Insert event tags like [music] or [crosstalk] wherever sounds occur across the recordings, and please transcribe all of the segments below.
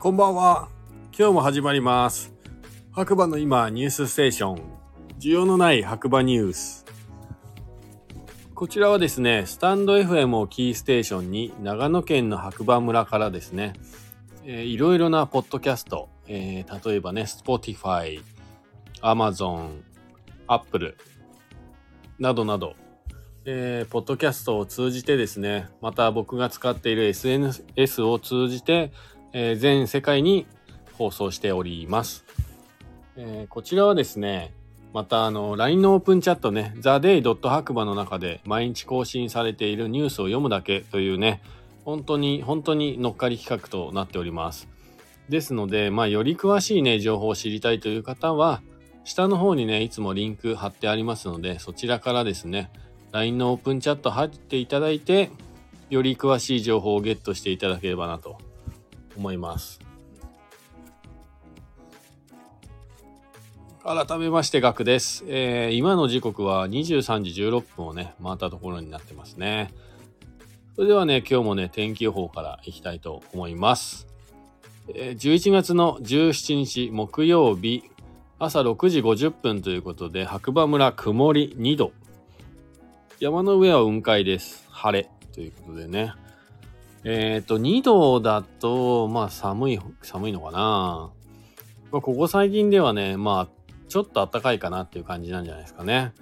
こんばんは。今日も始まります。白馬の今ニュースステーション。需要のない白馬ニュース。こちらはですね、スタンド FM をキーステーションに長野県の白馬村からですね、えーいろいろなポッドキャスト、えー例えばね、Spotify、Amazon、Apple などなど、えーポッドキャストを通じてですね、また僕が使っている SNS を通じて、えー全世界に放送しております。えーこちらはですね、またあの LINE のオープンチャットね、theday. 白馬の中で毎日更新されているニュースを読むだけというね、本当に本当に乗っかり企画となっております。ですので、まあより詳しいね、情報を知りたいという方は、下の方にね、いつもリンク貼ってありますので、そちらからですね、LINE のオープンチャット入っていただいて、より詳しい情報をゲットしていただければなと思います。改めまして、ガクです。えー今の時刻は23時16分をね、回ったところになってますね。それではね、今日もね、天気予報からいきたいと思います。えー11月の17日木曜日、朝6時50分ということで、白馬村曇り2度。山の上は雲海です。晴れということでね。えっ、と、2度だと、まあ寒い、寒いのかな。まあ、ここ最近ではね、まあ、ちょっと暖かいかなっていう感じなんじゃないですかね。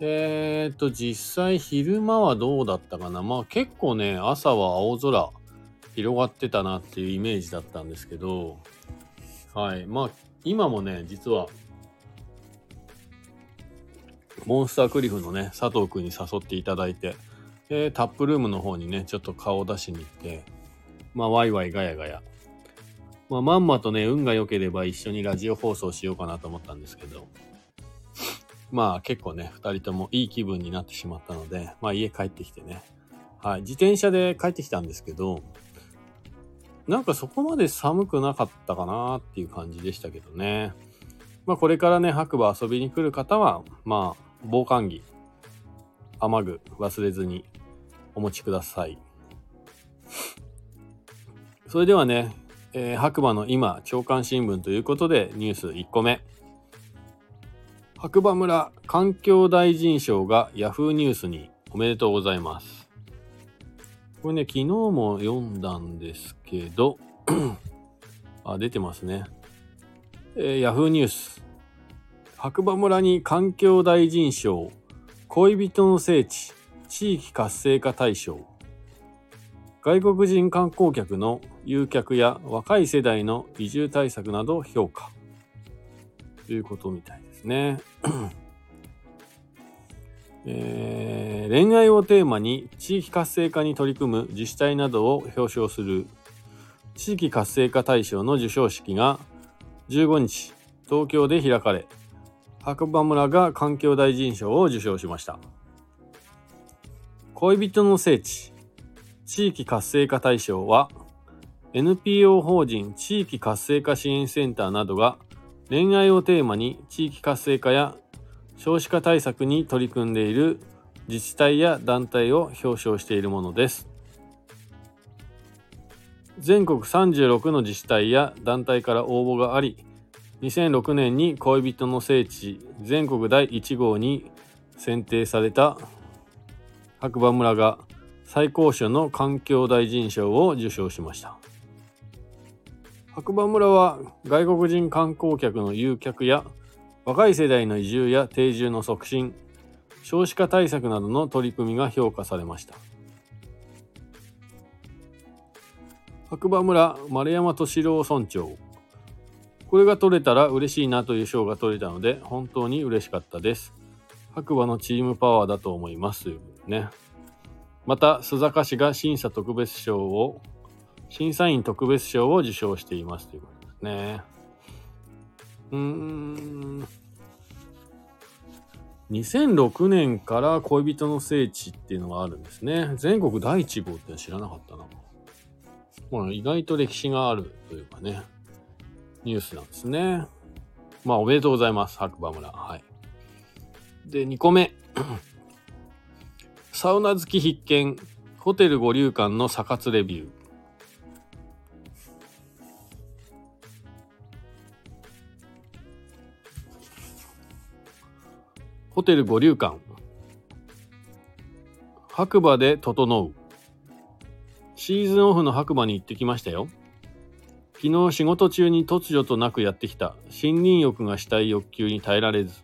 えっ、と、実際昼間はどうだったかな。まあ結構ね、朝は青空広がってたなっていうイメージだったんですけど、はい。まあ、今もね、実は、モンスタークリフのね、佐藤くんに誘っていただいて、で、タップルームの方にね、ちょっと顔を出しに行って、まあ、ワイワイガヤガヤ。まあ、まんまとね、運が良ければ一緒にラジオ放送しようかなと思ったんですけど、まあ、結構ね、二人ともいい気分になってしまったので、まあ、家帰ってきてね、はい、自転車で帰ってきたんですけど、なんかそこまで寒くなかったかなっていう感じでしたけどね。まあこれからね、白馬遊びに来る方は、まあ、防寒着、雨具忘れずにお持ちください。[laughs] それではね、えー白馬の今、朝刊新聞ということでニュース1個目。白馬村環境大臣賞がヤフーニュースにおめでとうございます。これね、昨日も読んだんですけど、[clears throat] あ、出てますね。えー、ヤフーニュース。白馬村に環境大臣賞、恋人の聖地、地域活性化大賞。外国人観光客の誘客や若い世代の移住対策など評価。ということみたいですね。[clears throat] えー恋愛をテーマに地域活性化に取り組む自治体などを表彰する地域活性化大賞の授賞式が15日東京で開かれ白馬村が環境大臣賞を受賞しました。恋人の聖地地域活性化大賞は NPO 法人地域活性化支援センターなどが恋愛をテーマに地域活性化や少子化対策に取り組んでいる自治体や団体を表彰しているものです。全国36の自治体や団体から応募があり2006年に恋人の聖地全国第1号に選定された白馬村が最高賞の環境大臣賞を受賞しました。白馬村は外国人観光客の誘客や若い世代の移住や定住の促進少子化対策などの取り組みが評価されました。白馬村丸山敏郎村長。これが取れたら嬉しいなという賞が取れたので本当に嬉しかったです。白馬のチームパワーだと思います。ということね。また須坂市が審査特別賞を審査員特別賞を受賞していますということですね。うーん。2006年から恋人の聖地っていうのがあるんですね。全国第1号って知らなかったな。まあ、意外と歴史があるというかね、ニュースなんですね。まあ、おめでとうございます、白馬村。はい。で、2個目。[clears throat] サウナ好き必見、ホテル五流館の査活レビュー。ホテル五流館。白馬で整う。シーズンオフの白馬に行ってきましたよ。昨日仕事中に突如となくやってきた。森林浴がしたい欲求に耐えられず。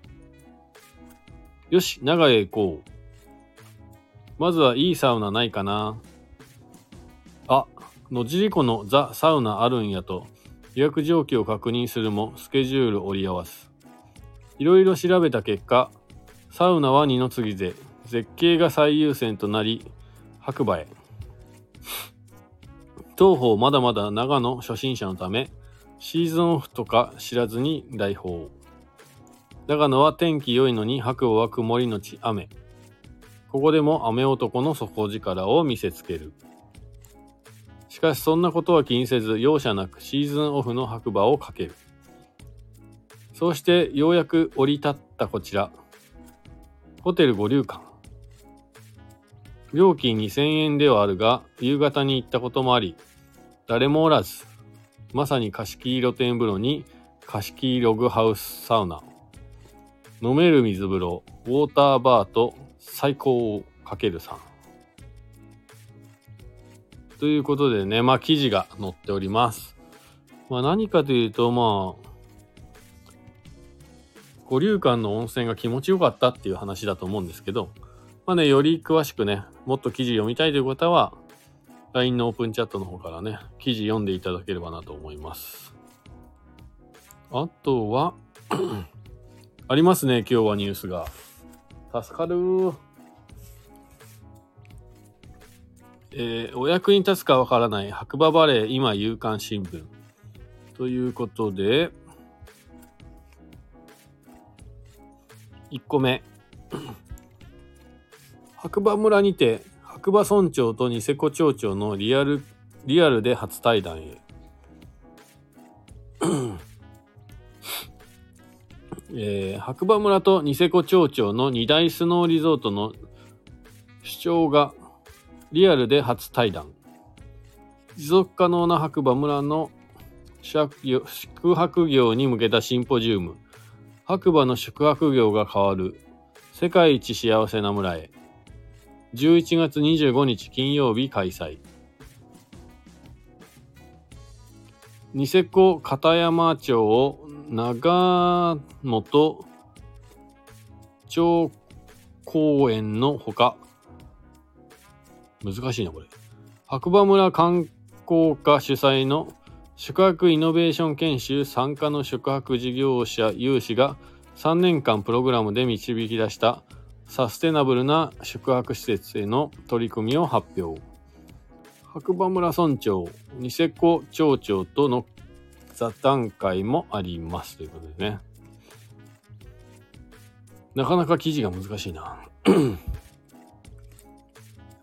よし長へ行こう。まずはいいサウナないかな。あ野尻湖のザ・サウナあるんやと。予約状況を確認するもスケジュール折り合わす。いろいろ調べた結果サウナは二の次で絶景が最優先となり白馬へ。当方まだまだ長野初心者のためシーズンオフとか知らずに来訪。長野は天気良いのに白馬は曇りのち雨。ここでも雨男の底力を見せつける。しかしそんなことは気にせず容赦なくシーズンオフの白馬をかける。そうしてようやく降り立ったこちら。ホテル五流館料金2000円ではあるが、夕方に行ったこともあり、誰もおらず、まさに貸し切り露天風呂に貸し切りログハウスサウナ、飲める水風呂、ウォーターバーと最高をかける3。ということでね、まあ記事が載っております。まあ何かというと、まあ、五流館の温泉が気持ちよかったっていう話だと思うんですけど、まあね、より詳しくね、もっと記事読みたいという方は、LINE のオープンチャットの方からね、記事読んでいただければなと思います。あとは [clears throat] ありますね、今日はニュースが。助かるえー、お役に立つかわからない白馬バレー今夕刊新聞。ということで、1個目。白馬村にて白馬村長とニセコ町長のリアルリアルで初対談へ。[coughs] えー、白馬村とニセコ町長の二大スノーリゾートの主張がリアルで初対談。持続可能な白馬村の宿泊業に向けたシンポジウム。白馬の宿泊業が変わる。世界一幸せな村へ。11月25日金曜日開催。ニセコ片山町長本町公園のほか、難しいなこれ。白馬村観光課主催の宿泊イノベーション研修参加の宿泊事業者有志が3年間プログラムで導き出したサステナブルな宿泊施設への取り組みを発表。白馬村村長、ニセコ町長との座談会もありますということでね。なかなか記事が難しいな。[clears throat]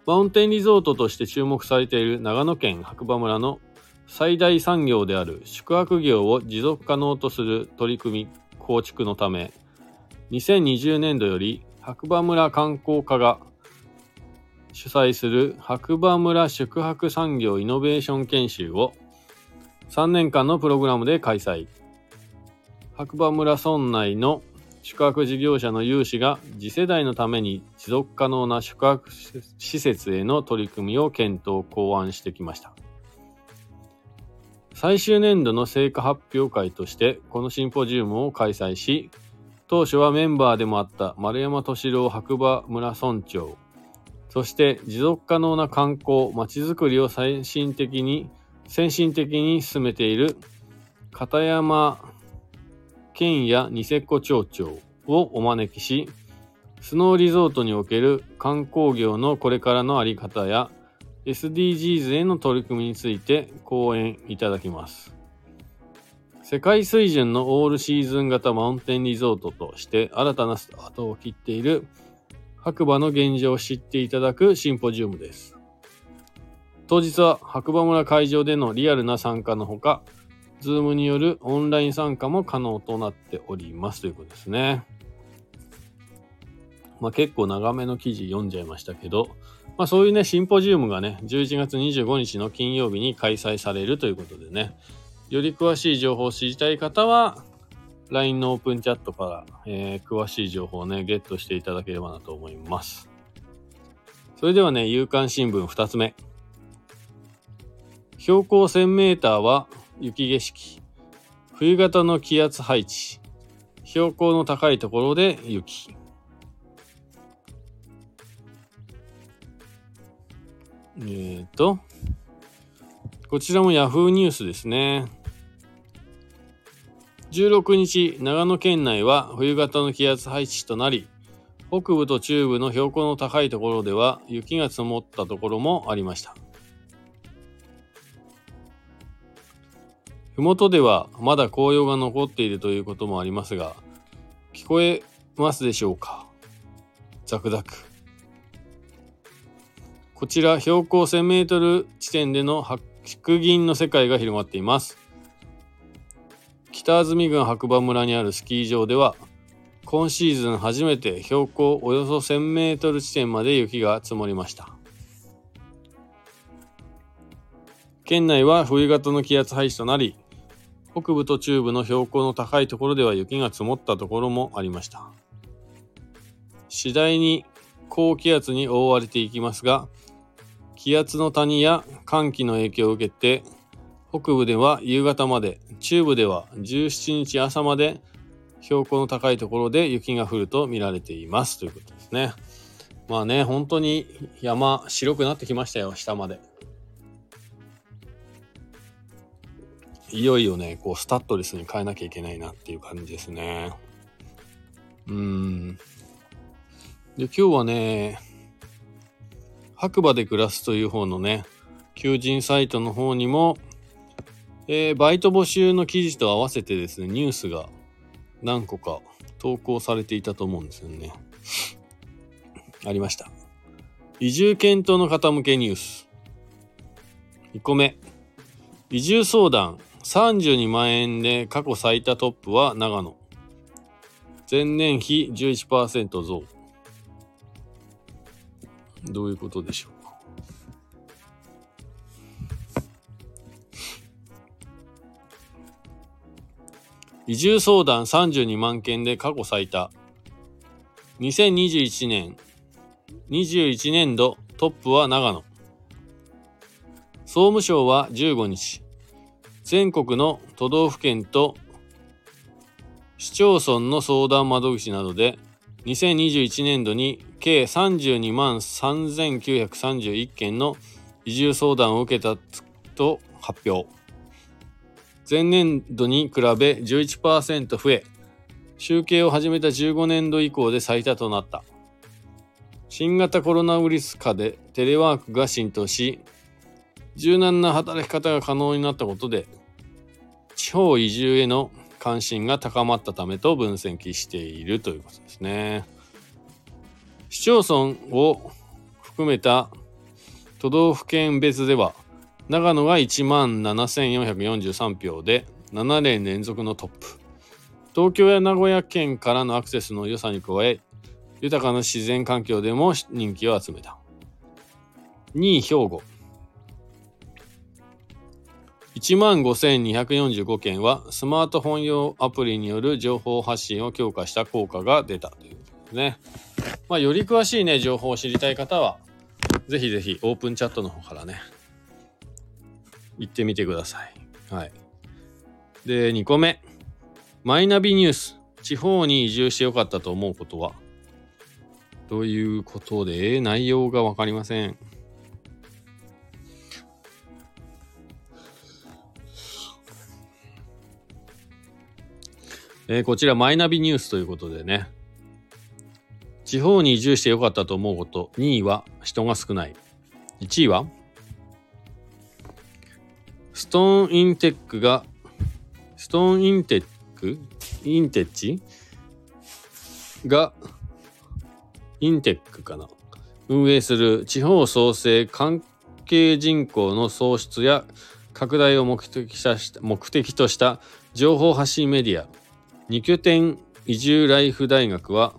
マウンテンリゾートとして注目されている長野県白馬村の最大産業である宿泊業を持続可能とする取り組み構築のため2020年度より白馬村観光課が主催する白馬村宿泊産業イノベーション研修を3年間のプログラムで開催。白馬村村内の宿泊事業者の有志が次世代のために持続可能な宿泊施設への取り組みを検討考案してきました。最終年度の成果発表会としてこのシンポジウムを開催し、当初はメンバーでもあった丸山敏郎白馬村村長、そして持続可能な観光、まちづくりを最新的に、先進的に進めている片山県やニセコ町長をお招きし、スノーリゾートにおける観光業のこれからのあり方や SDGs への取り組みについて講演いただきます。世界水準のオールシーズン型マウンテンリゾートとして新たなスタートを切っている白馬の現状を知っていただくシンポジウムです。当日は白馬村会場でのリアルな参加のほか、ズームによるオンライン参加も可能となっておりますということですね。まあ結構長めの記事読んじゃいましたけど、まあそういうね、シンポジウムがね、11月25日の金曜日に開催されるということでね、より詳しい情報を知りたい方は、LINE のオープンチャットから、えー詳しい情報をね、ゲットしていただければなと思います。それではね、夕刊新聞2つ目。標高1000メーターは雪景色。冬型の気圧配置。標高の高いところで雪。えーと、こちらも Yahoo ニュースですね。16日、長野県内は冬型の気圧配置となり、北部と中部の標高の高いところでは雪が積もったところもありました。麓ではまだ紅葉が残っているということもありますが、聞こえますでしょうか？ザクザク。こちら標高1000メートル地点での白銀の世界が広がっています。北安住郡白馬村にあるスキー場では、今シーズン初めて標高およそ1000メートル地点まで雪が積もりました。県内は冬型の気圧配置となり、北部と中部の標高の高いところでは雪が積もったところもありました。次第に高気圧に覆われていきますが、気圧の谷や寒気の影響を受けて、北部では夕方まで、中部では17日朝まで標高の高いところで雪が降ると見られていますということですね。まあね、本当に山白くなってきましたよ、下まで。いよいよね、こうスタッドレスに変えなきゃいけないなっていう感じですね。うん。で、今日はね、白馬で暮らすという方のね、求人サイトの方にも、えーバイト募集の記事と合わせてですね、ニュースが何個か投稿されていたと思うんですよね。ありました。移住検討の方向けニュース。2個目。移住相談32万円で過去最多トップは長野。前年比11%増。どういうことでしょう移住相談32万件で過去最多。2021年、21年度トップは長野。総務省は15日、全国の都道府県と市町村の相談窓口などで2021年度に計32万3931件の移住相談を受けたと発表。前年度に比べ11%増え、集計を始めた15年度以降で最多となった。新型コロナウイルス下でテレワークが浸透し、柔軟な働き方が可能になったことで、地方移住への関心が高まったためと分析しているということですね。市町村を含めた都道府県別では、長野が1万7443票で7年連続のトップ。東京や名古屋県からのアクセスの良さに加え、豊かな自然環境でも人気を集めた。2位兵庫。1万5245件はスマートフォン用アプリによる情報発信を強化した効果が出たということですね。まあ、より詳しいね、情報を知りたい方は、ぜひぜひオープンチャットの方からね、行ってみてください。はい。で、2個目。マイナビニュース。地方に移住してよかったと思うことは？ということで、内容がわかりません。えーこちらマイナビニュースということでね。地方に移住してよかったと思うこと。2位は人が少ない。1位はストーンインテックが、ストーンインテック？インテッチ？が、インテックかな。運営する地方創生関係人口の創出や拡大を目的した目的とした情報発信メディア。二拠点移住ライフ大学は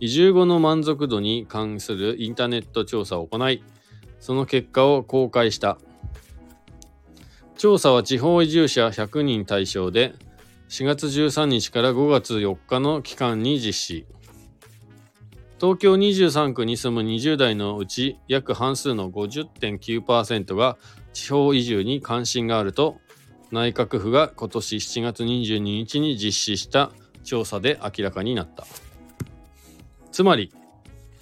移住後の満足度に関するインターネット調査を行いその結果を公開した。調査は地方移住者100人対象で4月13日から5月4日の期間に実施。東京23区に住む20代のうち約半数の50.9%が地方移住に関心があると内閣府が今年7月22日に実施した調査で明らかになった。つまり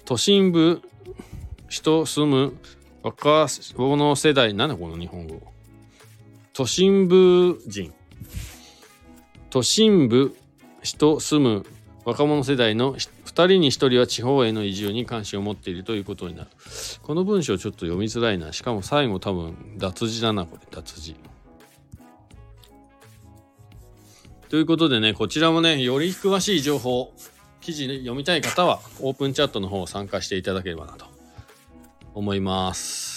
都心部人住む若者世代、なんだこの日本語。都心部人。都心部人住む若者世代の2人に1人は地方への移住に関心を持っているということになる。この文章ちょっと読みづらいな。しかも最後多分脱字だな、これ。脱字。ということでね、こちらもね、より詳しい情報、記事読みたい方は、オープンチャットの方を参加していただければなと思います。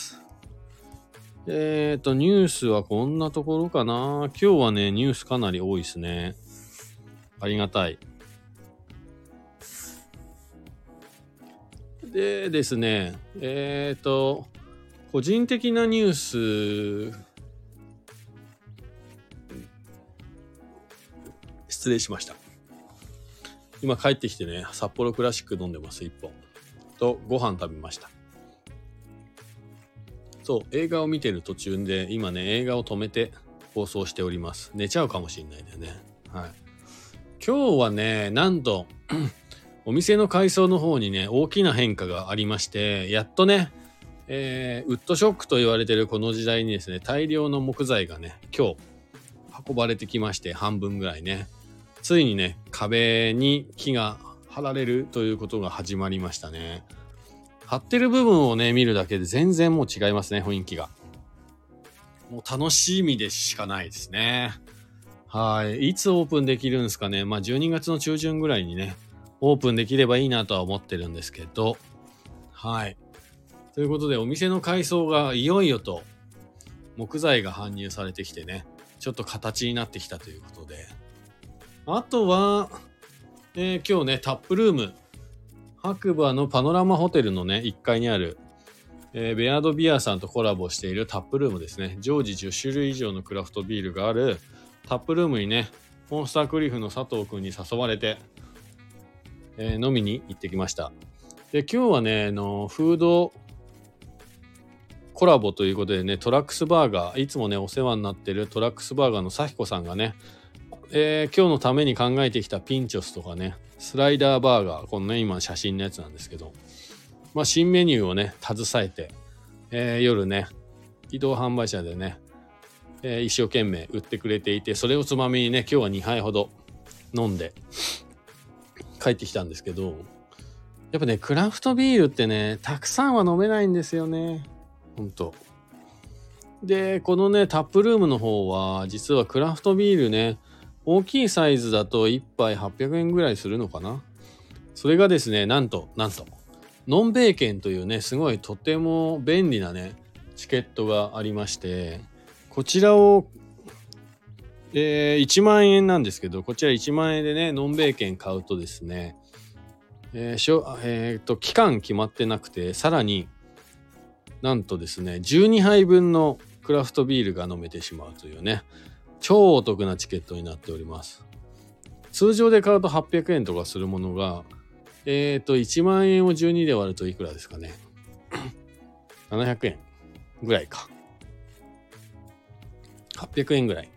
えっ、ー、と、ニュースはこんなところかな。今日はね、ニュースかなり多いですね。ありがたい。でですね、えっ、ー、と、個人的なニュース、失礼しました。今帰ってきてね、札幌クラシック飲んでます、一本。と、ご飯食べました。そう、映画を見てる途中で、今ね、映画を止めて放送しております。寝ちゃうかもしんないんだよね。はい。今日はね、なんと、[clears throat] お店の改装の方にね、大きな変化がありまして、やっとね、えー、ウッドショックと言われてるこの時代にですね、大量の木材がね、今日運ばれてきまして、半分ぐらいね、ついにね、壁に木が張られるということが始まりましたね。貼ってる部分をね、見るだけで全然もう違いますね、雰囲気が。もう楽しみでしかないですね。はい。いつオープンできるんですかね。まあ12月の中旬ぐらいにね、オープンできればいいなとは思ってるんですけど。はい。ということで、お店の改装がいよいよと木材が搬入されてきてね、ちょっと形になってきたということで。あとは、えー、今日ね、タップルーム白馬のパノラマホテルのね、1階にある、えー、ベアードビアさんとコラボしているタップルームですね。常時10種類以上のクラフトビールがあるタップルームにね、モンスタークリフの佐藤くんに誘われて、えー、飲みに行ってきました。で、今日はね、あの、フードコラボということでね、トラックスバーガー、いつもね、お世話になってるトラックスバーガーのさひこさんがね、えー、今日のために考えてきたピンチョスとかね、スライダーバーガー、このね、今写真のやつなんですけど、まあ、新メニューをね、携えて、えー、夜ね、移動販売車でね、えー、一生懸命売ってくれていて、それをつまみにね、今日は2杯ほど飲んで帰ってきたんですけど、やっぱね、クラフトビールってね、たくさんは飲めないんですよね。ほんと。で、このね、タップルームの方は、実はクラフトビールね、大きいサイズだと1杯800円ぐらいするのかな？それがですね、なんと、なんと、ノンベーケンというね、すごいとても便利なね、チケットがありまして、こちらを、えー、1万円なんですけど、こちら1万円でね、ノンベーケン買うとですね、えーしょえー、と、期間決まってなくて、さらになんとですね、12杯分のクラフトビールが飲めてしまうというね、超お得なチケットになっております。通常で買うと800円とかするものが、えっ、ー、と、1万円を12で割るといくらですかね。[coughs] 700円ぐらいか。800円ぐらい。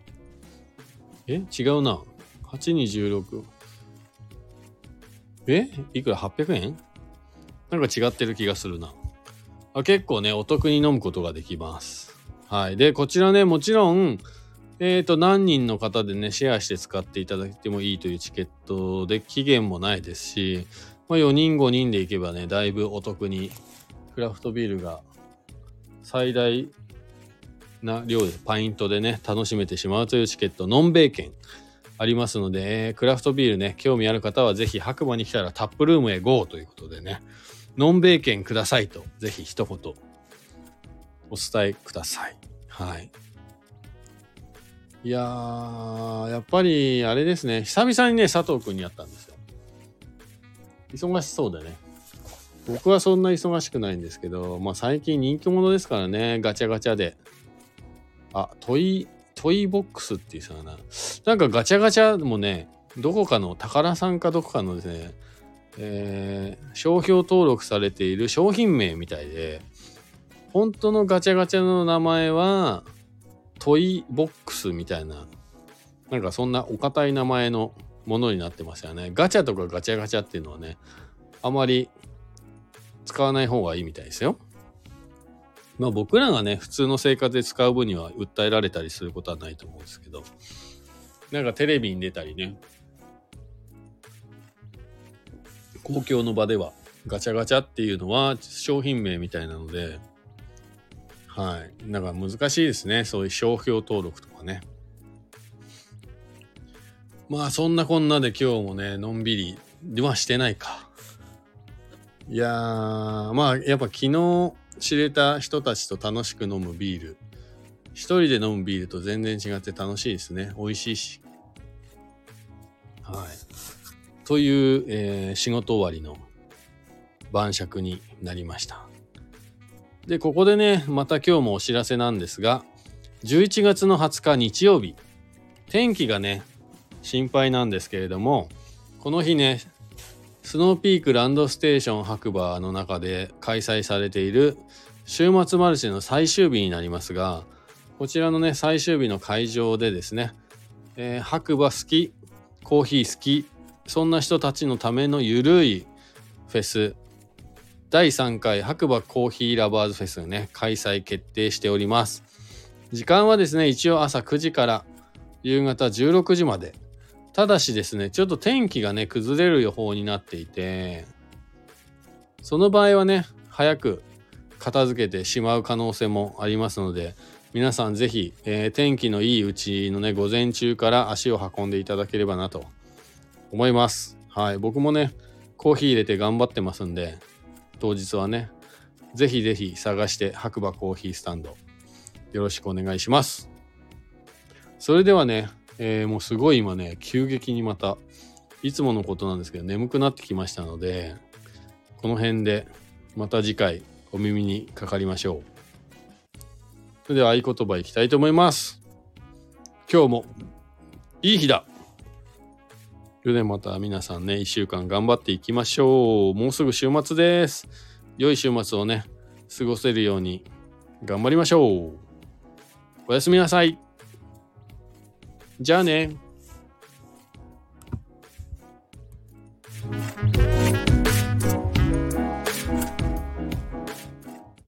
え？違うな。8に16。え？いくら ?800 円？なんか違ってる気がするな。あ結構ね、お得に飲むことができます。はい。で、こちらね、もちろん、えっ、ー、と、何人の方でね、シェアして使っていただいてもいいというチケットで期限もないですし、まあ、4人5人で行けばね、だいぶお得にクラフトビールが最大な量で、パイントでね、楽しめてしまうというチケット、ノンベーケンありますので、えー、クラフトビールね、興味ある方はぜひ白馬に来たらタップルームへ GO ということでね、ノンベーケンくださいと、ぜひ一言お伝えください。はい。いやー、やっぱりあれですね、久々にね、佐藤くんに会ったんですよ。忙しそうでね。僕はそんな忙しくないんですけど、まあ最近人気者ですからね、ガチャガチャで。あ、トイ、トイボックスっていうさな、なんかガチャガチャもね、どこかの宝さんかどこかのですね、えー、商標登録されている商品名みたいで、本当のガチャガチャの名前は、トイボックスみたいな、なんかそんなお堅い名前のものになってますよね。ガチャとかガチャガチャっていうのはね、あまり使わない方がいいみたいですよ。まあ僕らがね、普通の生活で使う分には訴えられたりすることはないと思うんですけど、なんかテレビに出たりね、公共の場ではガチャガチャっていうのは商品名みたいなので、はい。なんか難しいですね。そういう商標登録とかね。まあそんなこんなで今日もね、のんびり、はしてないか。いやー、まあやっぱ昨日知れた人たちと楽しく飲むビール。一人で飲むビールと全然違って楽しいですね。美味しいし。はい。という、えー、仕事終わりの晩酌になりました。で、ここでね、また今日もお知らせなんですが、11月の20日日曜日、天気がね、心配なんですけれども、この日ね、スノーピークランドステーション白馬の中で開催されている週末マルシェの最終日になりますが、こちらのね、最終日の会場でですね、えー、白馬好き、コーヒー好き、そんな人たちのためのゆるいフェス、第3回白馬コーヒーラバーズフェスね、開催決定しております。時間はですね、一応朝9時から夕方16時まで。ただしですね、ちょっと天気がね、崩れる予報になっていて、その場合はね、早く片付けてしまう可能性もありますので、皆さんぜひ、えー、天気のいいうちのね、午前中から足を運んでいただければなと思います。はい。僕もね、コーヒー入れて頑張ってますんで、当日はね、ぜひぜひ探して白馬コーヒースタンド、よろしくお願いします。それではね、えー、もうすごい今ね、急激にまた、いつものことなんですけど、眠くなってきましたので、この辺でまた次回お耳にかかりましょう。それでは合言葉いきたいと思います。今日もいい日だそれでまた皆さんね、一週間頑張っていきましょう。もうすぐ週末です。良い週末をね、過ごせるように頑張りましょう。おやすみなさい。じゃあね。